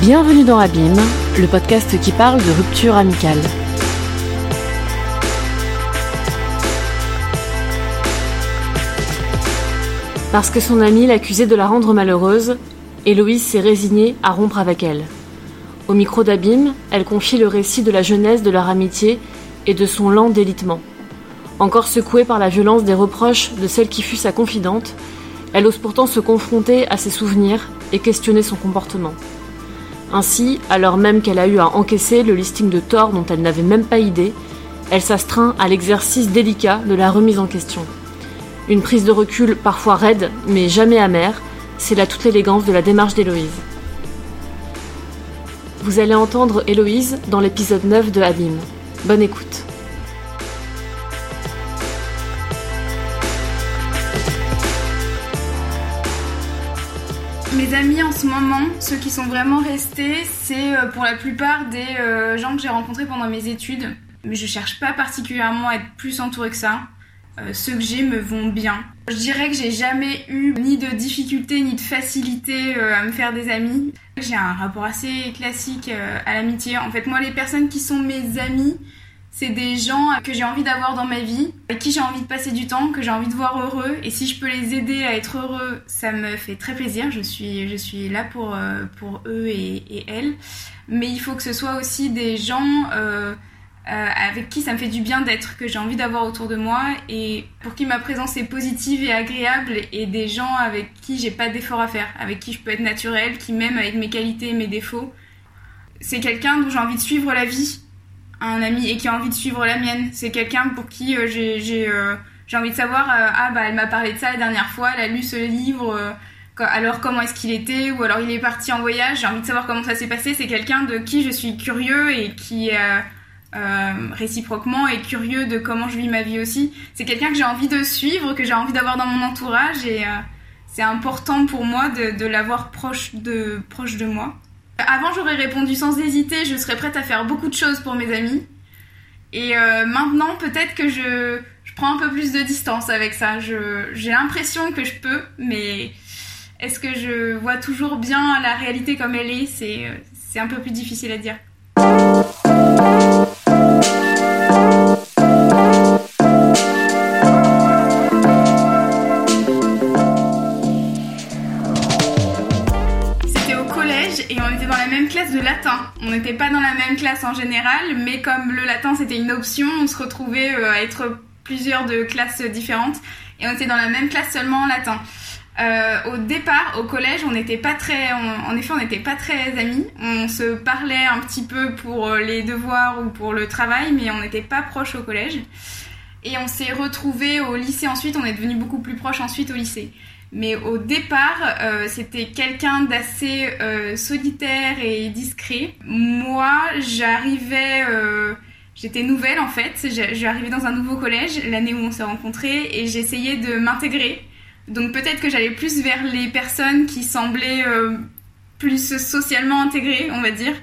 Bienvenue dans Abîme, le podcast qui parle de rupture amicale. Parce que son amie l'accusait de la rendre malheureuse, Héloïse s'est résignée à rompre avec elle. Au micro d'Abîme, elle confie le récit de la jeunesse de leur amitié et de son lent délitement. Encore secouée par la violence des reproches de celle qui fut sa confidente, elle ose pourtant se confronter à ses souvenirs et questionner son comportement. Ainsi, alors même qu'elle a eu à encaisser le listing de torts dont elle n'avait même pas idée, elle s'astreint à l'exercice délicat de la remise en question. Une prise de recul parfois raide, mais jamais amère, c'est là toute l'élégance de la démarche d'Héloïse. Vous allez entendre Héloïse dans l'épisode 9 de Abîme. Bonne écoute. Mes amis en ce moment, ceux qui sont vraiment restés, c'est euh, pour la plupart des euh, gens que j'ai rencontrés pendant mes études. Mais je cherche pas particulièrement à être plus entourée que ça. Euh, ceux que j'ai me vont bien. Je dirais que j'ai jamais eu ni de difficulté ni de facilité à me faire des amis. J'ai un rapport assez classique à l'amitié. En fait, moi, les personnes qui sont mes amis, c'est des gens que j'ai envie d'avoir dans ma vie, avec qui j'ai envie de passer du temps, que j'ai envie de voir heureux. Et si je peux les aider à être heureux, ça me fait très plaisir. Je suis, je suis là pour, euh, pour eux et, et elles. Mais il faut que ce soit aussi des gens euh, euh, avec qui ça me fait du bien d'être, que j'ai envie d'avoir autour de moi et pour qui ma présence est positive et agréable et des gens avec qui j'ai pas d'effort à faire, avec qui je peux être naturelle, qui m'aiment avec mes qualités et mes défauts. C'est quelqu'un dont j'ai envie de suivre la vie un ami et qui a envie de suivre la mienne. C'est quelqu'un pour qui euh, j'ai euh, j'ai envie de savoir euh, ah bah elle m'a parlé de ça la dernière fois, elle a lu ce livre alors comment est-ce qu'il était ou alors il est parti en voyage, j'ai envie de savoir comment ça s'est passé, c'est quelqu'un de qui je suis curieux et qui réciproquement est curieux de comment je vis ma vie aussi. C'est quelqu'un que j'ai envie de suivre, que j'ai envie d'avoir dans mon entourage et c'est important pour moi de, de l'avoir proche de, proche de moi. Avant, j'aurais répondu sans hésiter, je serais prête à faire beaucoup de choses pour mes amis. Et euh, maintenant, peut-être que je, je, prends un peu plus de distance avec ça. J'ai l'impression que je peux, mais est-ce que je vois toujours bien la réalité comme elle est? C'est un peu plus difficile à dire. On n'était pas dans la même classe en général, mais comme le latin c'était une option, on se retrouvait euh, à être plusieurs de classes différentes et on était dans la même classe seulement en latin. Euh, au départ, au collège, on n'était pas très, en effet, on n'était pas très amis. On se parlait un petit peu pour euh, les devoirs ou pour le travail, mais on n'était pas proches au collège. Et on s'est retrouvés au lycée ensuite. On est devenu beaucoup plus proches ensuite au lycée. Mais au départ, euh, c'était quelqu'un d'assez euh, solitaire et discret. Moi, j'arrivais, euh, j'étais nouvelle en fait. J'arrivais dans un nouveau collège l'année où on s'est rencontrés et j'essayais de m'intégrer. Donc peut-être que j'allais plus vers les personnes qui semblaient plus socialement intégrées, on va dire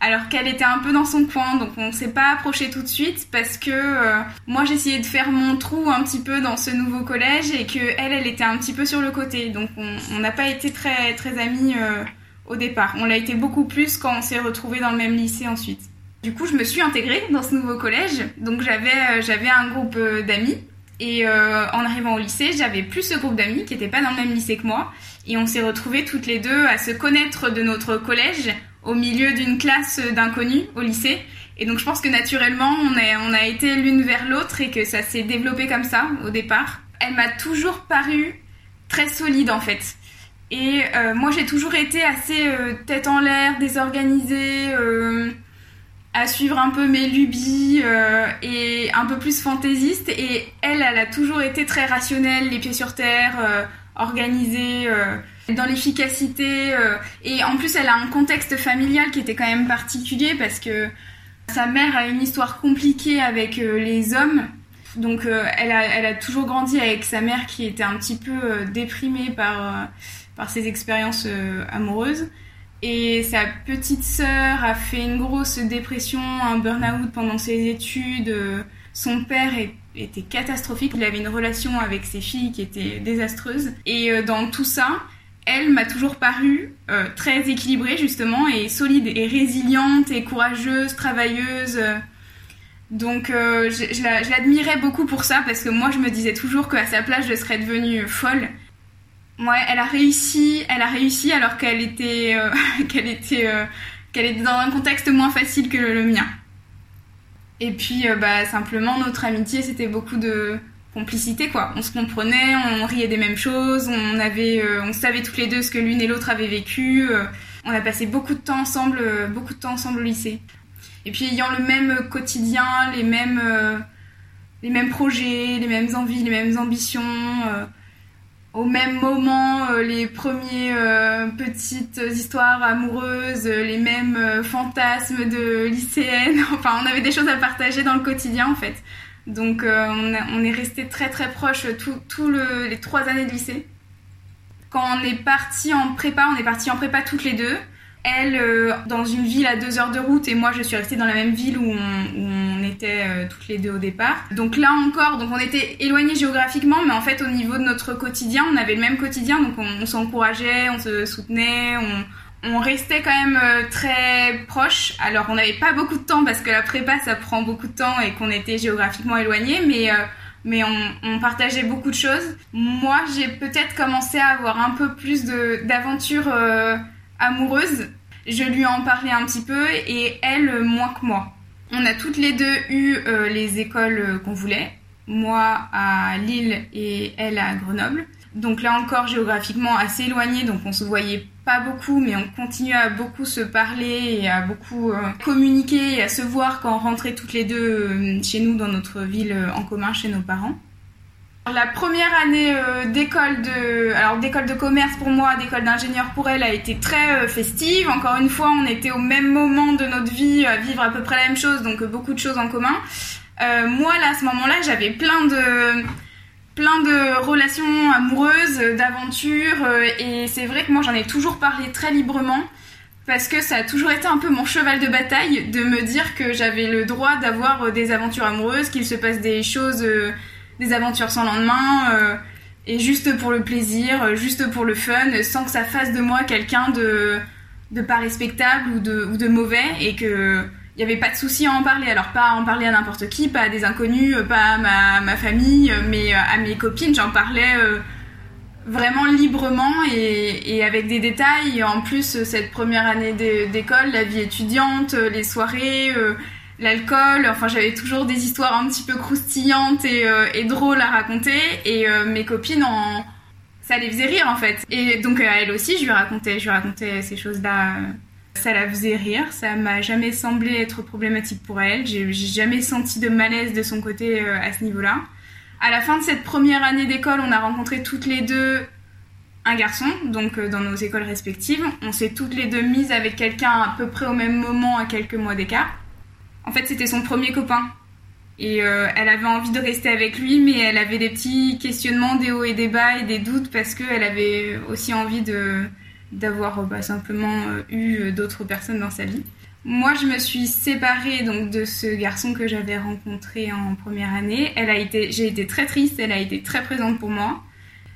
alors qu'elle était un peu dans son coin, donc on s'est pas approché tout de suite parce que euh, moi j'essayais de faire mon trou un petit peu dans ce nouveau collège et que elle, elle était un petit peu sur le côté, donc on n'a pas été très très amis euh, au départ. On l'a été beaucoup plus quand on s'est retrouvés dans le même lycée ensuite. Du coup, je me suis intégrée dans ce nouveau collège, donc j'avais euh, j'avais un groupe d'amis et en arrivant au lycée, j'avais plus ce groupe d'amis qui n'étaient pas dans le même lycée que moi et on s'est retrouvés toutes les deux à se connaître de notre collège au milieu d'une classe d'inconnus au lycée. Et donc je pense que naturellement, on a, on a été l'une vers l'autre et que ça s'est développé comme ça au départ. Elle m'a toujours paru très solide en fait. Et euh, moi j'ai toujours été assez euh, tête en l'air, désorganisée, euh, à suivre un peu mes lubies et un peu plus fantaisiste. Et elle, elle a toujours été très rationnelle, les pieds sur terre, organisée dans l'efficacité. Euh, et en plus, elle a un contexte familial qui était quand même particulier parce que sa mère a une histoire compliquée avec euh, les hommes. Donc, euh, elle, a, elle a toujours grandi avec sa mère qui était un petit peu déprimée par, par ses expériences amoureuses. Et sa petite sœur a fait une grosse dépression, un burn-out pendant ses études. Son père était catastrophique. Il avait une relation avec ses filles qui était désastreuse. Et dans tout ça, elle m'a toujours paru très équilibrée justement et solide et résiliente et courageuse, travailleuse. Donc je, l'admirais beaucoup pour ça parce que moi je me disais toujours qu'à sa place je serais devenue folle. Ouais, elle a réussi, elle a réussi alors qu'elle était, qu'elle était, qu'elle était dans un contexte moins facile que le mien. Et puis, euh, bah, simplement, notre amitié, c'était beaucoup de complicité, quoi. On se comprenait, on riait des mêmes choses, on avait, euh, on savait toutes les deux ce que l'une et l'autre avaient vécu. Euh, on a passé beaucoup de temps ensemble, beaucoup de temps ensemble au lycée. Et puis, ayant le même quotidien, les mêmes, les mêmes projets, les mêmes envies, les mêmes ambitions au même moment euh, les premières euh, petites histoires amoureuses, euh, les mêmes fantasmes de lycéennes. Enfin, on avait des choses à partager dans le quotidien en fait. Donc on, est resté très très proches tous les trois années de lycée. Quand on est parti en prépa, on est parti en prépa toutes les deux elle euh, dans une ville à deux heures de route et moi je suis restée dans la même ville où on, était euh, toutes les deux au départ. Donc là encore, donc on était éloignés géographiquement, mais en fait au niveau de notre quotidien, on avait le même quotidien, donc on, s'encourageait, on se soutenait, on, restait quand même euh, très proches. Alors on n'avait pas beaucoup de temps parce que la prépa ça prend beaucoup de temps et qu'on était géographiquement éloignés, mais mais on, partageait beaucoup de choses. Moi, j'ai peut-être commencé à avoir un peu plus d'aventures amoureuses je lui en parlais un petit peu et elle moins que moi. On a toutes les deux eu euh, les écoles euh, qu'on voulait, moi à Lille et elle à Grenoble. Donc là encore géographiquement assez éloigné, donc on se voyait pas beaucoup, mais on continuait à beaucoup se parler et à beaucoup euh, communiquer et à se voir quand on rentrait toutes les deux chez nous dans notre ville en commun chez nos parents. La première année euh, d'école de, alors d'école de commerce pour moi, d'école d'ingénieur pour elle a été très euh, festive. Encore une fois, on était au même moment de notre vie à vivre à peu près la même chose, donc euh, beaucoup de choses en commun. moi là, à ce moment-là, j'avais plein de plein de relations amoureuses, d'aventures, et c'est vrai que moi j'en ai toujours parlé très librement parce que ça a toujours été un peu mon cheval de bataille de me dire que j'avais le droit d'avoir des aventures amoureuses, qu'il se passe des choses des aventures sans lendemain euh, et juste pour le plaisir, euh, juste pour le fun, sans que ça fasse de moi quelqu'un de, de pas respectable ou de, ou de mauvais et que il n'y avait pas de souci à en parler. Alors pas à en parler à n'importe qui, pas à des inconnus, pas à ma, ma famille, mais à mes copines, j'en parlais euh, vraiment librement et, avec des détails. En plus, cette première année d'école, la vie étudiante, les soirées, l'alcool. Enfin, j'avais toujours des histoires un petit peu croustillantes et, euh, drôles à raconter. Et euh, mes copines, ça les faisait rire en fait. Et donc à elle aussi, je lui racontais, je lui racontais ces choses-là. Ça la faisait rire. Ça m'a jamais semblé être problématique pour elle. J'ai jamais senti de malaise de son côté euh, à ce niveau-là. À la fin de cette première année d'école, on a rencontré toutes les deux un garçon, donc dans nos écoles respectives. On s'est toutes les deux mises avec quelqu'un à peu près au même moment, à quelques mois d'écart. En fait, c'était son premier copain. Et euh, elle avait envie de rester avec lui, mais elle avait des petits questionnements, des hauts et des bas et des doutes parce qu'elle avait aussi envie de d'avoir bah, simplement euh, eu d'autres personnes dans sa vie. Moi, je me suis séparée donc de ce garçon que j'avais rencontré en première année. Elle a été, j'ai été très triste. Elle a été très présente pour moi.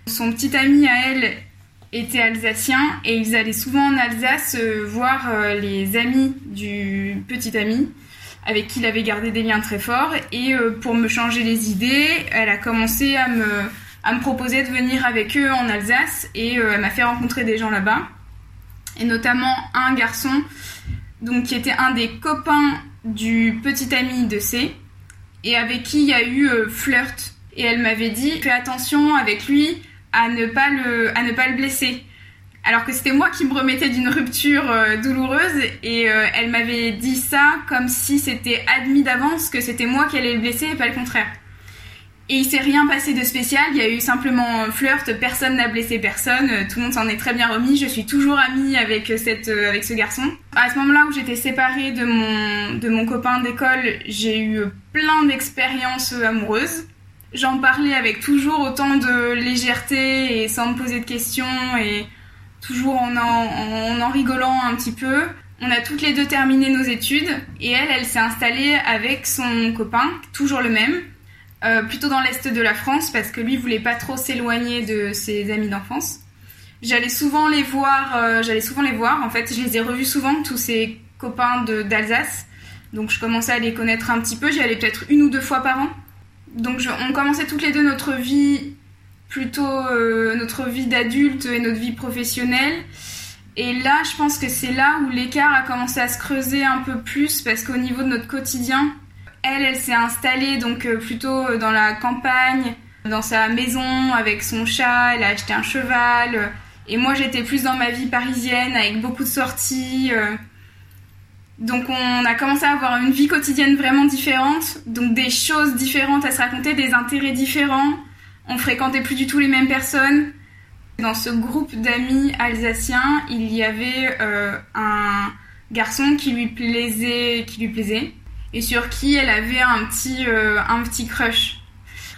Son petit ami à elle était alsacien et ils allaient souvent en Alsace euh, voir les amis du petit ami avec qui il avait gardé des liens très forts. Et euh, pour me changer les idées, elle a commencé à me, à me proposer de venir avec eux en Alsace et euh, elle m'a fait rencontrer des gens là-bas. Et notamment un garçon donc, qui était un des copains du petit ami de C et avec qui il y a eu euh, flirt. Et elle m'avait dit fais attention avec lui à ne pas le, à ne pas le blesser alors que c'était moi qui me remettais d'une rupture euh, douloureuse et elle m'avait dit ça comme si c'était admis d'avance que c'était moi qui allais le blesser et pas le contraire. Et il s'est rien passé de spécial, il y a eu simplement un flirt, personne n'a blessé personne, euh, tout le monde s'en est très bien remis, je suis toujours amie avec, cette, avec ce garçon. À ce moment-là où j'étais séparée de mon, de mon copain d'école, j'ai eu plein d'expériences amoureuses. J'en parlais avec toujours autant de légèreté et sans me poser de questions et toujours en en, en rigolant un petit peu. On a toutes les deux terminé nos études et elle, elle s'est installée avec son copain, toujours le même, euh, plutôt dans l'est de la France parce que lui voulait pas trop s'éloigner de ses amis d'enfance. J'allais souvent les voir, j'allais souvent les voir. En fait, je les ai revus souvent, tous ces copains d'Alsace. Donc je commençais à les connaître un petit peu. J'y allais peut-être une ou deux fois par an. Donc on commençait toutes les deux notre vie plutôt euh, notre vie d'adulte et notre vie professionnelle. Et là, je pense que c'est là où l'écart a commencé à se creuser un peu plus parce qu'au niveau de notre quotidien, elle, elle s'est installée donc euh, plutôt dans la campagne, dans sa maison avec son chat, elle a acheté un cheval. Et moi, j'étais plus dans ma vie parisienne avec beaucoup de sorties. Euh, donc on a commencé à avoir une vie quotidienne vraiment différente, donc des choses différentes à se raconter, des intérêts différents. On fréquentait plus du tout les mêmes personnes. Dans ce groupe d'amis alsaciens, il y avait euh, un garçon qui lui plaisait, qui lui plaisait, et sur qui elle avait un petit, euh, un petit crush.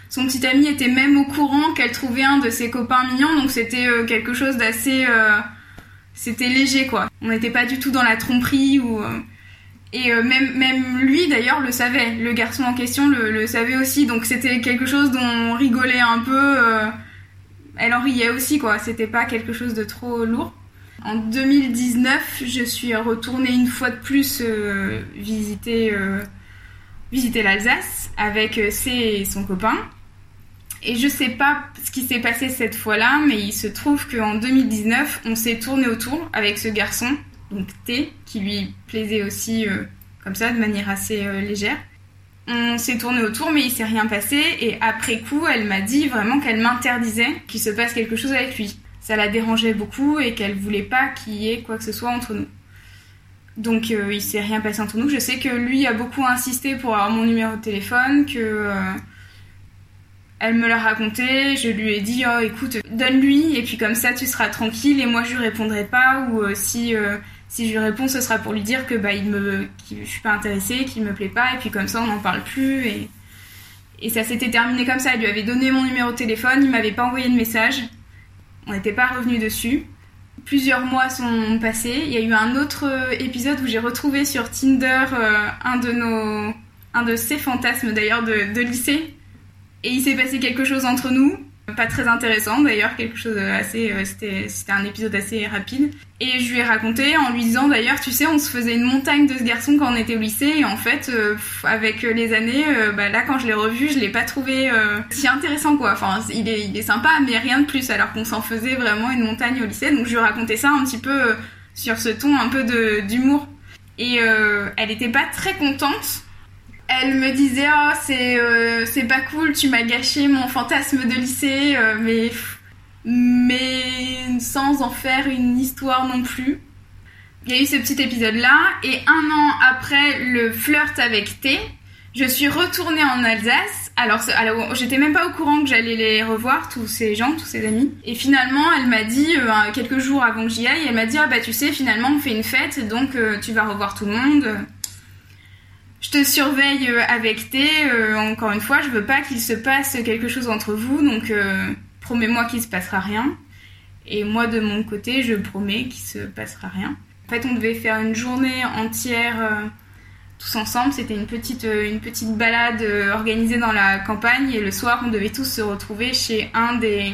Son petit ami était même au courant qu'elle trouvait un de ses copains mignons, donc c'était euh, quelque chose d'assez, c'était léger quoi. On n'était pas du tout dans la tromperie ou et euh, même, même lui d'ailleurs le savait, le garçon en question le, le savait aussi, donc c'était quelque chose dont on rigolait un peu. Euh, elle en riait aussi quoi, c'était pas quelque chose de trop lourd. En 2019, je suis retournée une fois de plus euh, visiter, visiter l'Alsace avec C et son copain. Et je sais pas ce qui s'est passé cette fois-là, mais il se trouve qu'en 2019, on s'est tourné autour avec ce garçon donc T, qui lui plaisait aussi euh, comme ça, de manière assez euh, légère. On s'est tourné autour, mais il s'est rien passé. Et après coup, elle m'a dit vraiment qu'elle m'interdisait qu'il se passe quelque chose avec lui. Ça la dérangeait beaucoup et qu'elle voulait pas qu'il y ait quoi que ce soit entre nous. Donc euh, il s'est rien passé entre nous. Je sais que lui a beaucoup insisté pour avoir mon numéro de téléphone, que elle me l'a raconté. Je lui ai dit oh écoute donne-lui et puis comme ça tu seras tranquille et moi je lui répondrai pas ou si si je lui réponds, ce sera pour lui dire que bah, il me, je suis pas intéressée, qu'il me plaît pas, et puis comme ça, on n'en parle plus. Et, et ça s'était terminé comme ça. Elle lui avait donné mon numéro de téléphone, il m'avait pas envoyé de message. On n'était pas revenu dessus. Plusieurs mois sont passés. Il y a eu un autre épisode où j'ai retrouvé sur Tinder euh, un de nos, un de ses fantasmes d'ailleurs de lycée. Et il s'est passé quelque chose entre nous. Pas très intéressant d'ailleurs, quelque chose assez. Euh, c'était, un épisode assez rapide. Et je lui ai raconté en lui disant d'ailleurs, tu sais, on se faisait une montagne de ce garçon quand on était au lycée. Et en fait, euh, avec les années, euh, bah, là quand je l'ai revu, je l'ai pas trouvé si intéressant quoi. Enfin, il est, il est sympa, mais rien de plus. Alors qu'on s'en faisait vraiment une montagne au lycée. Donc je lui ai raconté ça un petit peu sur ce ton un peu d'humour. Et elle était pas très contente elle me disait oh c'est euh, c'est pas cool tu m'as gâché mon fantasme de lycée euh, mais mais sans en faire une histoire non plus. Il y a eu ce petit épisode là et un an après le flirt avec T je suis retournée en Alsace. Alors, alors j'étais même pas au courant que j'allais les revoir tous ces gens tous ces amis. Et finalement elle m'a dit euh, quelques jours avant que j'y aille elle m'a dit ah bah tu sais finalement on fait une fête donc tu vas revoir tout le monde je te surveille euh, avec T. Euh, encore une fois, je veux pas qu'il se passe quelque chose entre vous, donc euh, promets-moi qu'il se passera rien. Et moi, de mon côté, je promets qu'il se passera rien. En fait, on devait faire une journée entière tous ensemble. C'était une petite, une petite balade organisée dans la campagne et le soir, on devait tous se retrouver chez un des,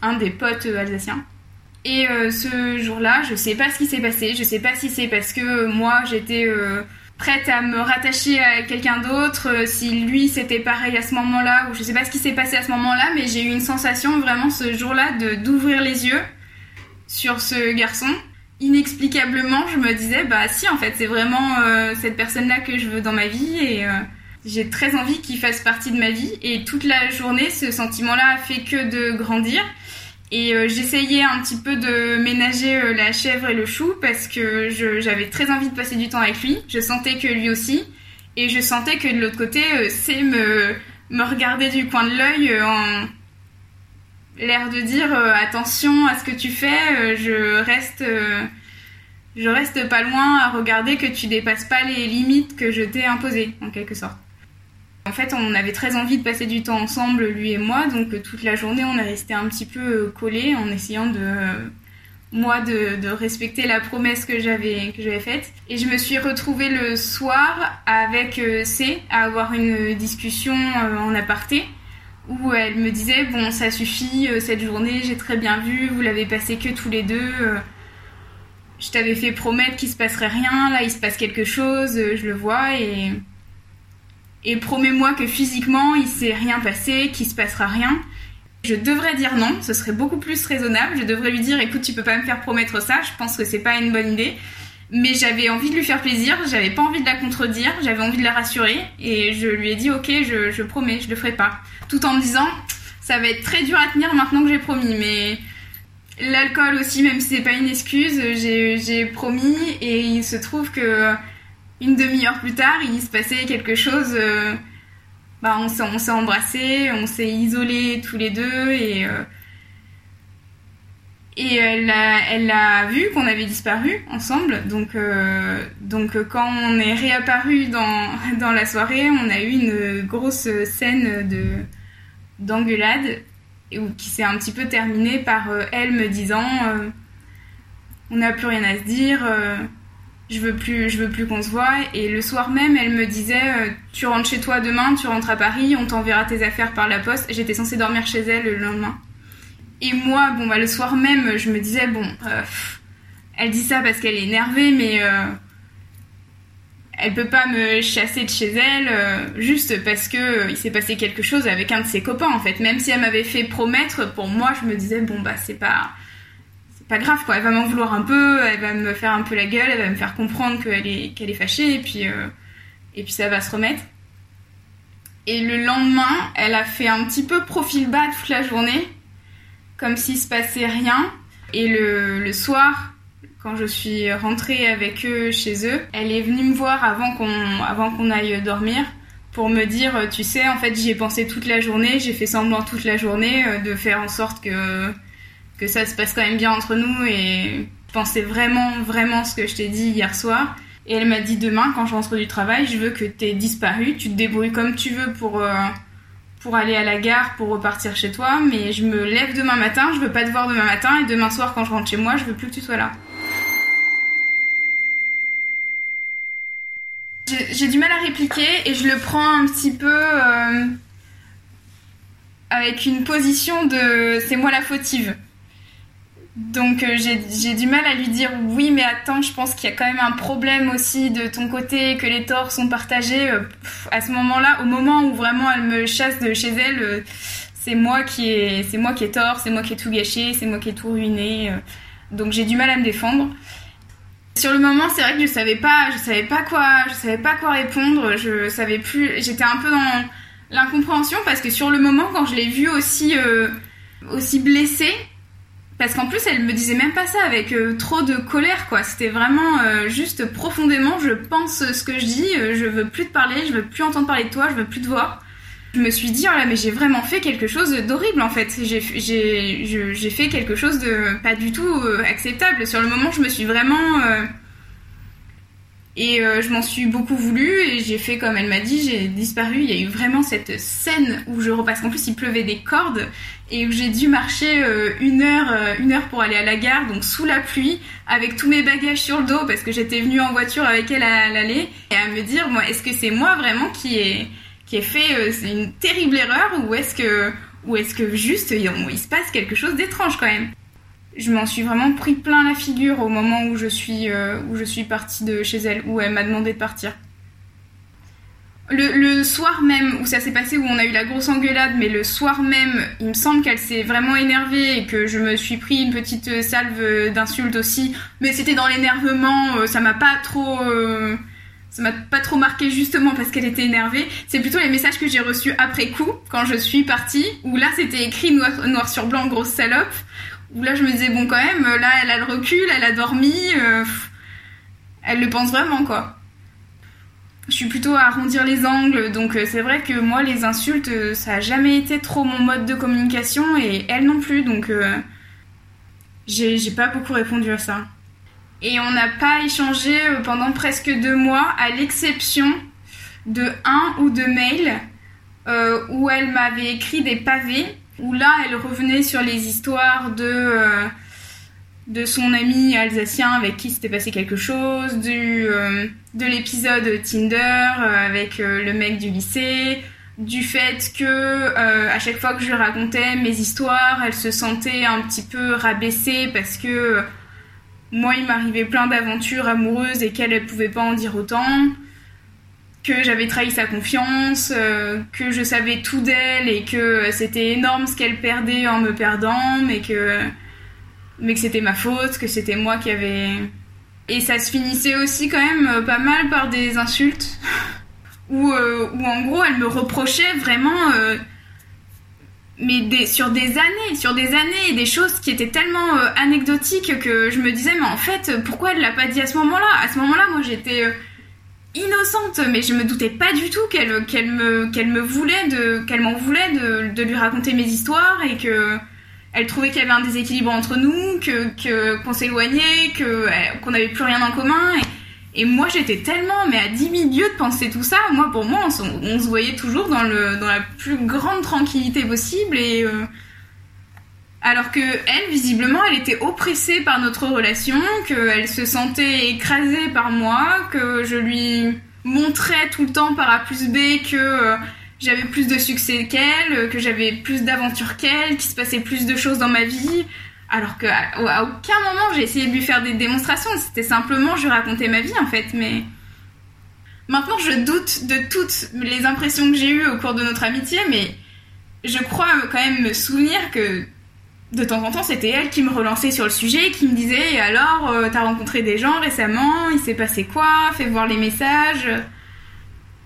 un des potes alsaciens. Et ce jour-là, je sais pas ce qui s'est passé. Je sais pas si c'est parce que moi, j'étais prête à me rattacher à quelqu'un d'autre, euh, si lui c'était pareil à ce moment-là, ou je sais pas ce qui s'est passé à ce moment-là, mais j'ai eu une sensation vraiment ce jour-là de d'ouvrir les yeux sur ce garçon. Inexplicablement, je me disais bah si en fait c'est vraiment euh, cette personne-là que je veux dans ma vie et euh, j'ai très envie qu'il fasse partie de ma vie et toute la journée ce sentiment-là a fait que de grandir. Et euh, j'essayais un petit peu de ménager euh, la chèvre et le chou parce que j'avais très envie de passer du temps avec lui. Je sentais que lui aussi. Et je sentais que de l'autre côté, euh, c'est me, me regarder du coin de l'œil en l'air de dire attention à ce que tu fais, je reste je reste pas loin à regarder que tu dépasses pas les limites que je t'ai imposées en quelque sorte. En fait, on avait très envie de passer du temps ensemble, lui et moi, donc euh, toute la journée, on est resté un petit peu euh, collés en essayant de euh, moi de, respecter la promesse que j'avais que j'avais faite. Et je me suis retrouvée le soir avec C à avoir une discussion en aparté où elle me disait bon ça suffit cette journée j'ai très bien vu vous l'avez passé que tous les deux je t'avais fait promettre qu'il se passerait rien là il se passe quelque chose je le vois et et promets-moi que physiquement il s'est rien passé qu'il se passera rien je devrais dire non, ce serait beaucoup plus raisonnable. Je devrais lui dire écoute, tu peux pas me faire promettre ça, je pense que c'est pas une bonne idée. Mais j'avais envie de lui faire plaisir, j'avais pas envie de la contredire, j'avais envie de la rassurer et je lui ai dit ok, je, promets, je le ferai pas. Tout en me disant ça va être très dur à tenir maintenant que j'ai promis, mais l'alcool aussi, même si c'est pas une excuse, j'ai promis et il se trouve que une demi-heure plus tard, il se passait quelque chose. Euh, bah, on s'est, embrassés, on s'est isolés tous les deux et euh, et elle a, vu qu'on avait disparu ensemble. Donc, euh, donc quand on est réapparu dans, dans la soirée, on a eu une grosse scène de d'engueulade qui s'est un petit peu terminée par elle me disant on n'a plus rien à se dire je veux plus, je veux plus qu'on se voit. Et le soir même, elle me disait, euh, tu rentres chez toi demain, tu rentres à Paris, on t'enverra tes affaires par la poste. J'étais censée dormir chez elle le lendemain. Et moi, bon, bah, le soir même, je me disais, bon, euh, elle dit ça parce qu'elle est énervée, mais euh, elle peut pas me chasser de chez elle juste parce que il s'est passé quelque chose avec un de ses copains, en fait. Même si elle m'avait fait promettre, pour moi, je me disais, bon, bah, c'est pas pas grave quoi, elle va m'en vouloir un peu, elle va me faire un peu la gueule, elle va me faire comprendre qu'elle est, qu'elle est fâchée et puis, euh, et puis ça va se remettre. Et le lendemain, elle a fait un petit peu profil bas toute la journée, comme s'il se passait rien. Et le, le soir, quand je suis rentrée avec eux chez eux, elle est venue me voir avant qu'on, avant qu'on aille dormir pour me dire, tu sais, en fait, j'y ai pensé toute la journée, j'ai fait semblant toute la journée euh, de faire en sorte que que ça se passe quand même bien entre nous et je pensais vraiment, vraiment ce que je t'ai dit hier soir. Et elle m'a dit demain, quand je rentre du travail, je veux que tu aies disparu, tu te débrouilles comme tu veux pour, euh, pour aller à la gare, pour repartir chez toi, mais je me lève demain matin, je veux pas te voir demain matin, et demain soir quand je rentre chez moi, je veux plus que tu sois là. J'ai du mal à répliquer et je le prends un petit peu euh, avec une position de c'est moi la fautive. Donc euh, j'ai du mal à lui dire oui mais attends je pense qu'il y a quand même un problème aussi de ton côté que les torts sont partagés euh, à ce moment-là au moment où vraiment elle me chasse de chez elle euh, c'est moi qui est c'est moi qui ai tort c'est moi qui ai tout gâché c'est moi qui ai tout ruiné donc j'ai du mal à me défendre. Sur le moment c'est vrai que je savais pas je savais pas quoi je savais pas quoi répondre je savais plus j'étais un peu dans l'incompréhension parce que sur le moment quand je l'ai vue aussi aussi blessée parce qu'en plus, elle me disait même pas ça avec euh, trop de colère, quoi. C'était vraiment euh, juste profondément, je pense ce que je dis, euh, je veux plus te parler, je veux plus entendre parler de toi, je veux plus te voir. Je me suis dit, oh là, mais j'ai vraiment fait quelque chose d'horrible en fait. J'ai fait quelque chose de pas du tout acceptable. Sur le moment, je me suis vraiment et euh, je m'en suis beaucoup voulu et j'ai fait comme elle m'a dit, j'ai disparu. Il y a eu vraiment cette scène où je repasse. En plus, il pleuvait des cordes et où j'ai dû marcher euh, une heure, euh, une heure pour aller à la gare, donc sous la pluie, avec tous mes bagages sur le dos parce que j'étais venue en voiture avec elle à, l'aller et à me dire, moi, est-ce que c'est moi vraiment qui ai qui ai fait une terrible erreur ou est-ce que ou est-ce que juste il se passe quelque chose d'étrange quand même? Je m'en suis vraiment pris plein la figure au moment où je suis, euh, je suis partie de chez elle, où elle m'a demandé de partir. Le, soir même où ça s'est passé, où on a eu la grosse engueulade, mais le soir même, il me semble qu'elle s'est vraiment énervée et que je me suis pris une petite salve d'insultes aussi. Mais c'était dans l'énervement, euh, ça m'a pas trop, euh, ça m'a pas trop marqué justement parce qu'elle était énervée. C'est plutôt les messages que j'ai reçus après coup, quand je suis partie, où là c'était écrit noir, noir sur blanc, grosse salope où là je me disais bon quand même là elle a le recul elle a dormi euh, elle le pense vraiment quoi. Je suis plutôt à arrondir les angles donc euh, c'est vrai que moi les insultes euh, ça a jamais été trop mon mode de communication et elle non plus donc j'ai pas beaucoup répondu à ça. Et on n'a pas échangé pendant presque deux mois à l'exception de un ou deux mails où elle m'avait écrit des pavés où là, elle revenait sur les histoires de, euh, de son ami alsacien avec qui s'était passé quelque chose, euh, de l'épisode Tinder euh, avec le mec du lycée, du fait que à chaque fois que je racontais mes histoires, elle se sentait un petit peu rabaissée parce que moi il m'arrivait plein d'aventures amoureuses et qu'elle ne pouvait pas en dire autant, que j'avais trahi sa confiance, euh, que je savais tout d'elle et que c'était énorme ce qu'elle perdait en me perdant, mais que mais que c'était ma faute, que c'était moi qui avais et ça se finissait aussi quand même pas mal par des insultes. où, euh, où en gros elle me reprochait vraiment euh, mais des, sur des années, sur des années, des choses qui étaient tellement euh, anecdotiques que je me disais mais en fait pourquoi elle l'a pas dit à ce moment-là? À ce moment-là moi j'étais innocente mais je me doutais pas du tout qu'elle me qu'elle me voulait de qu'elle m'en voulait de, de, lui raconter mes histoires et que elle trouvait qu'il y avait un déséquilibre entre nous, que qu'on s'éloignait, que qu'on n'avait plus rien en commun. Et, et moi, j'étais tellement, mais à 10 000 lieues de penser tout ça. Moi, pour moi, on, se voyait toujours dans, le, dans la plus grande tranquillité possible. Et euh, alors que elle, visiblement, elle était oppressée par notre relation, qu'elle se sentait écrasée par moi, que je lui montrais tout le temps par A plus B que euh, j'avais plus de succès qu'elle, que j'avais plus d'aventures qu'elle, qu'il se passait plus de choses dans ma vie. Alors qu'à à aucun moment j'ai essayé de lui faire des démonstrations, c'était simplement je racontais ma vie en fait, mais maintenant je doute de toutes les impressions que j'ai eues au cours de notre amitié, mais je crois quand même me souvenir que de temps en temps c'était elle qui me relançait sur le sujet, qui me disait et alors euh, t'as rencontré des gens récemment, il s'est passé quoi, fais voir les messages.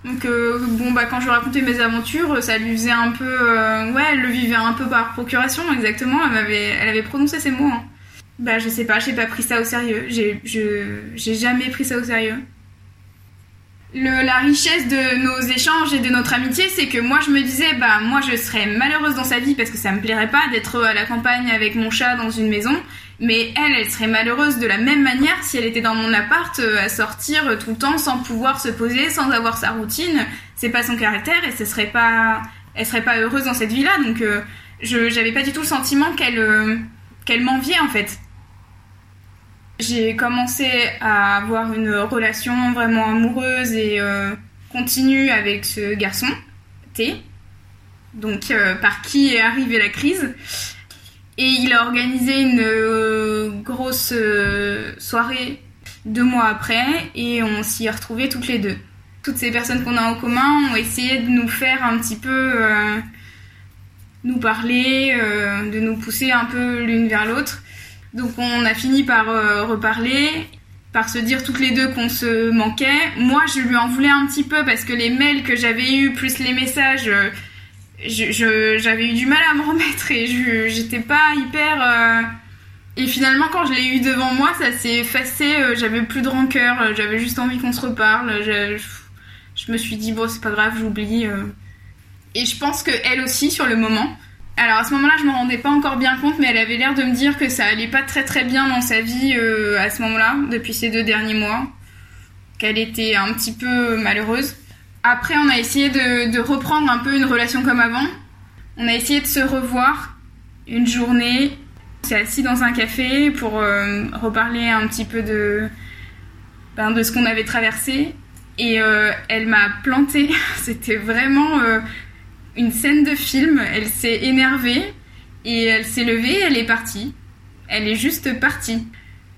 Donc euh, bon bah quand je racontais mes aventures, ça lui faisait un peu euh, ouais, elle le vivait un peu par procuration exactement. Elle avait elle avait prononcé ces mots. Hein. Bah je sais pas, j'ai pas pris ça au sérieux. J'ai jamais pris ça au sérieux. La richesse de nos échanges et de notre amitié, c'est que moi je me disais bah moi je serais malheureuse dans sa vie parce que ça me plairait pas d'être à la campagne avec mon chat dans une maison mais elle, elle serait malheureuse de la même manière si elle était dans mon appart euh, à sortir euh, tout le temps sans pouvoir se poser, sans avoir sa routine. C'est pas son caractère et ce serait pas, elle serait pas heureuse dans cette vie-là. Donc euh, je j'avais pas du tout le sentiment qu'elle qu'elle m'enviait en fait. J'ai commencé à avoir une relation vraiment amoureuse et continue avec ce garçon, T. Donc par qui est arrivée la crise. Et il a organisé une euh, grosse euh, soirée deux mois après et on s'y est retrouvés toutes les deux. Toutes ces personnes qu'on a en commun ont essayé de nous faire un petit peu euh, nous parler, de nous pousser un peu l'une vers l'autre. Donc on a fini par reparler, par se dire toutes les deux qu'on se manquait. Moi je lui en voulais un petit peu parce que les mails que j'avais eus plus les messages j'avais eu du mal à me remettre et j'étais pas hyper. Euh, et finalement, quand je l'ai eu devant moi, ça s'est effacé. Euh, j'avais plus de rancœur, euh, j'avais juste envie qu'on se reparle. Je, je, me suis dit, bon, c'est pas grave, j'oublie. Et je pense que elle aussi, sur le moment. Alors à ce moment-là, je me rendais pas encore bien compte, mais elle avait l'air de me dire que ça allait pas très très bien dans sa vie à ce moment-là, depuis ces deux derniers mois. Qu'elle était un petit peu malheureuse. Après, on a essayé de, reprendre un peu une relation comme avant. On a essayé de se revoir une journée. On s'est assis dans un café pour euh, reparler un petit peu de, ben, de ce qu'on avait traversé. Et euh, elle m'a planté. C'était vraiment euh, une scène de film. Elle s'est énervée et elle s'est levée. Elle est partie. Elle est juste partie.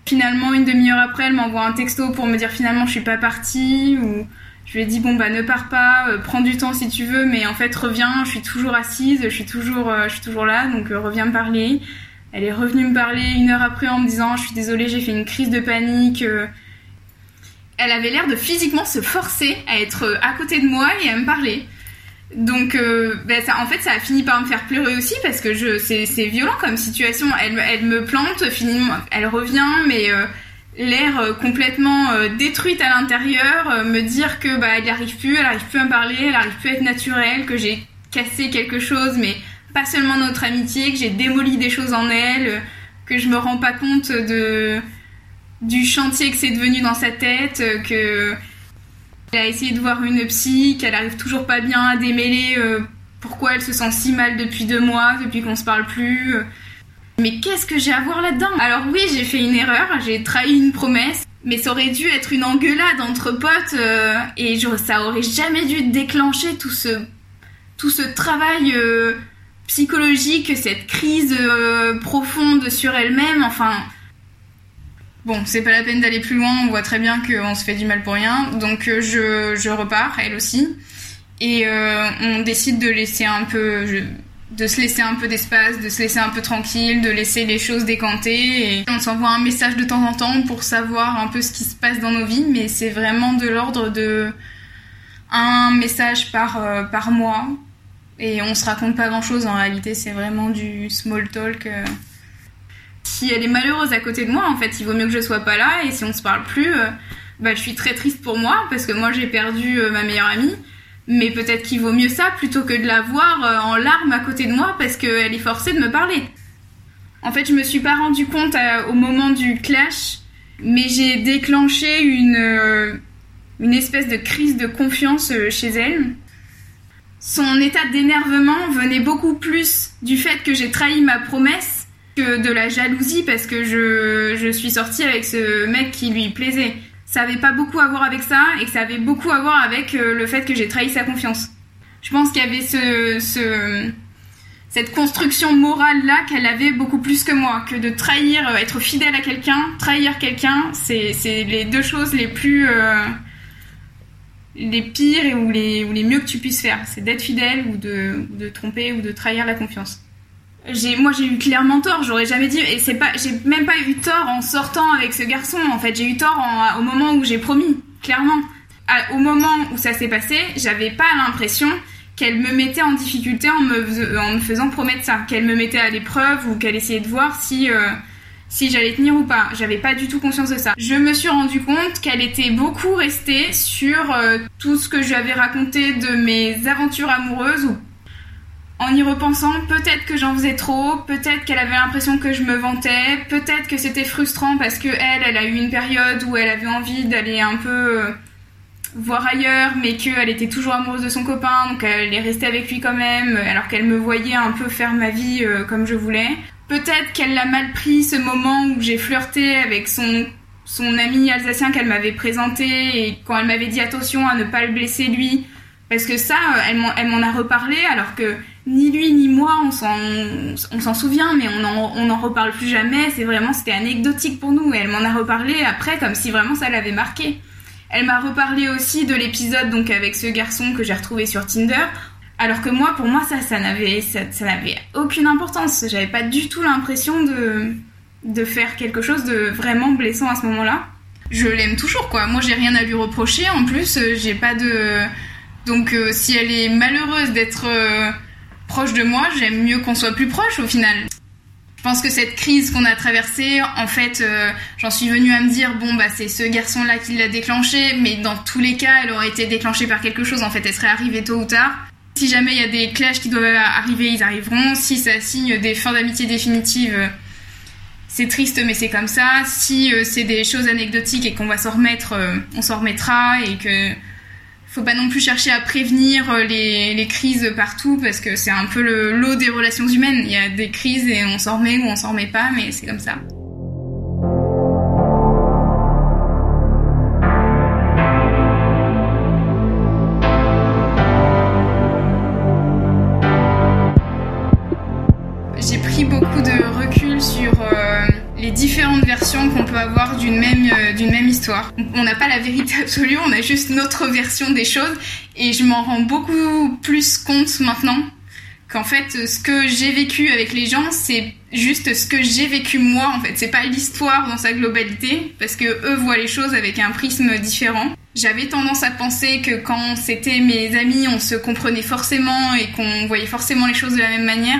Finalement, une demi-heure après, elle m'envoie un texto pour me dire finalement je suis pas partie ou je lui ai dit bon bah ne pars pas, euh, prends du temps si tu veux, mais en fait reviens, je suis toujours assise, je suis toujours, euh, je suis toujours là, donc euh, reviens me parler. Elle est revenue me parler une heure après en me disant je suis désolée, j'ai fait une crise de panique. Elle avait l'air de physiquement se forcer à être à côté de moi et à me parler. Donc, ben ça, en fait, ça a fini par me faire pleurer aussi parce que je, c'est, violent comme situation. Elle, me plante, finalement, elle revient, mais l'air euh, complètement euh, détruite à l'intérieur, euh, me dire que bah elle n'y arrive plus, elle n'arrive plus à me parler, elle n'arrive plus à être naturelle, que j'ai cassé quelque chose, mais pas seulement notre amitié, que j'ai démoli des choses en elle, que je me rends pas compte de du chantier que c'est devenu dans sa tête, que elle a essayé de voir une psy, qu'elle arrive toujours pas bien à démêler pourquoi elle se sent si mal depuis deux mois, depuis qu'on se parle plus. Mais qu'est-ce que j'ai à voir là-dedans? Alors oui, j'ai fait une erreur, j'ai trahi une promesse, mais ça aurait dû être une engueulade entre potes euh, et ça aurait jamais dû déclencher tout ce travail psychologique, cette crise profonde sur elle-même, enfin, Bon, c'est pas la peine d'aller plus loin, on voit très bien qu'on se fait du mal pour rien. Donc euh, je, je repars, elle aussi. Et euh, on décide de laisser un peu. de se laisser un peu d'espace, de se laisser un peu tranquille, de laisser les choses décanter. Et on s'envoie un message de temps en temps pour savoir un peu ce qui se passe dans nos vies, mais c'est vraiment de l'ordre de un message par, euh, par mois. Et on se raconte pas grand chose en réalité, c'est vraiment du small talk si elle est malheureuse à côté de moi, en fait, il vaut mieux que je sois pas là. Et si on se parle plus, euh, bah, je suis très triste pour moi parce que moi j'ai perdu euh, ma meilleure amie. Mais peut-être qu'il vaut mieux ça plutôt que de la voir euh, en larmes à côté de moi parce qu'elle est forcée de me parler. En fait, je me suis pas rendu compte au moment du clash, mais j'ai déclenché une, une espèce de crise de confiance chez elle. Son état d'énervement venait beaucoup plus du fait que j'ai trahi ma promesse de la jalousie parce que je, je suis sortie avec ce mec qui lui plaisait. Ça avait pas beaucoup à voir avec ça et que ça avait beaucoup à voir avec euh, le fait que j'ai trahi sa confiance. Je pense qu'il y avait ce, ce, cette construction morale là qu'elle avait beaucoup plus que moi, que de trahir, euh, être fidèle à quelqu'un, trahir quelqu'un, c'est les deux choses les plus euh, les pires ou les, ou les mieux que tu puisses faire. C'est d'être fidèle ou de, ou de tromper ou de trahir la confiance j'ai moi j'ai eu clairement tort j'aurais jamais dit et c'est pas j'ai même pas eu tort en sortant avec ce garçon en fait. J'ai eu tort au moment où j'ai promis clairement. Au moment où ça s'est passé j'avais pas l'impression qu'elle me mettait en difficulté en me, en me faisant promettre ça. Qu'elle me mettait à l'épreuve ou qu'elle essayait de voir si euh, si j'allais tenir ou pas. J'avais pas du tout conscience de ça. Je me suis rendu compte qu'elle était beaucoup restée sur euh, tout ce que je lui avais raconté de mes aventures amoureuses ou en y repensant, peut-être que j'en faisais trop, peut-être qu'elle avait l'impression que je me vantais, peut-être que c'était frustrant parce que elle, elle a eu une période où elle avait envie d'aller un peu euh, voir ailleurs, mais qu'elle était toujours amoureuse de son copain, donc elle est restée avec lui quand même, alors qu'elle me voyait un peu faire ma vie euh, comme je voulais. Peut-être qu'elle l'a mal pris ce moment où j'ai flirté avec son son ami alsacien qu'elle m'avait présenté et quand elle m'avait dit attention à ne pas le blesser lui, parce que ça, elle m'en a reparlé alors que ni lui ni moi on s'en souvient mais on en, on en reparle plus jamais. C'est vraiment c'était anecdotique pour nous. Et elle m'en a reparlé après comme si vraiment ça l'avait marqué. Elle m'a reparlé aussi de l'épisode donc avec ce garçon que j'ai retrouvé sur Tinder. Alors que moi pour moi ça ça n'avait ça, n'avait aucune importance. J'avais pas du tout l'impression de de faire quelque chose de vraiment blessant à ce moment-là. Je l'aime toujours quoi. Moi j'ai rien à lui reprocher. En plus euh, j'ai pas de donc euh, si elle est malheureuse d'être euh, proche de moi, j'aime mieux qu'on soit plus proche au final. Je pense que cette crise qu'on a traversée, en fait, euh, j'en suis venue à me dire bon bah c'est ce garçon-là qui l'a déclenchée, mais dans tous les cas, elle aurait été déclenchée par quelque chose. En fait, elle serait arrivée tôt ou tard. Si jamais il y a des clashs qui doivent arriver, ils arriveront. Si ça signe des fins d'amitié définitives, c'est triste, mais c'est comme ça. Si c'est des choses anecdotiques et qu'on va s'en remettre, on s'en remettra et que faut pas non plus chercher à prévenir euh, les, crises partout parce que c'est un peu le lot des relations humaines. Il y a des crises et on s'en remet ou on s'en remet pas, mais c'est comme ça. Qu'on peut avoir d'une même, euh, même histoire. On n'a pas la vérité absolue, on a juste notre version des choses. Et je m'en rends beaucoup plus compte maintenant qu'en fait ce que j'ai vécu avec les gens c'est juste ce que j'ai vécu moi en fait. C'est pas l'histoire dans sa globalité parce que eux voient les choses avec un prisme différent. J'avais tendance à penser que quand c'était mes amis on se comprenait forcément et qu'on voyait forcément les choses de la même manière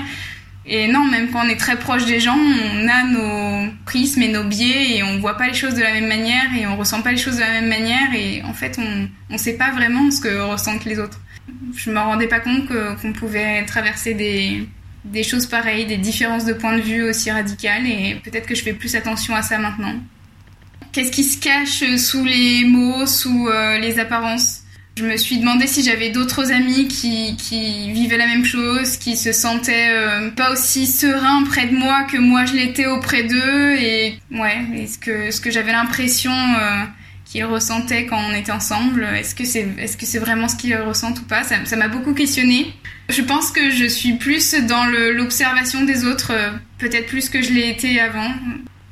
et non, même quand on est très proche des gens, on a nos prismes et nos biais et on voit pas les choses de la même manière et on ressent pas les choses de la même manière et en fait on on sait pas vraiment ce que ressentent les autres. Je me rendais pas compte qu'on pouvait traverser des des choses pareilles, des différences de point de vue aussi radicales et peut-être que je fais plus attention à ça maintenant. Qu'est-ce qui se cache sous les mots, sous euh, les apparences? Je me suis demandé si j'avais d'autres amis qui, qui, vivaient la même chose, qui se sentaient euh, pas aussi sereins près de moi que moi je l'étais auprès d'eux. Et ouais, est-ce que, que j'avais l'impression euh, qu'ils ressentaient quand on était ensemble? Est-ce que c'est est-ce que vraiment ce qu'ils ressentent ou pas? Ça m'a beaucoup questionné. Je pense que je suis plus dans l'observation des autres, euh, peut-être plus que je l'ai été avant.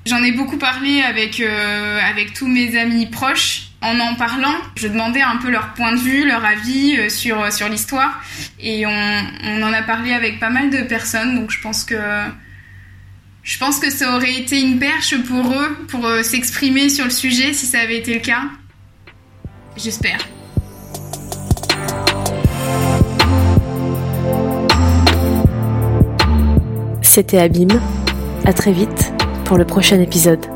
J'en ai beaucoup parlé avec avec tous mes amis proches. En en parlant, je demandais un peu leur point de vue, leur avis euh, sur sur l'histoire, et on, on en a parlé avec pas mal de personnes. Donc je pense que je pense que ça aurait été une perche pour eux, pour euh, s'exprimer sur le sujet si ça avait été le cas. J'espère. C'était Abîme. À très vite pour le prochain épisode.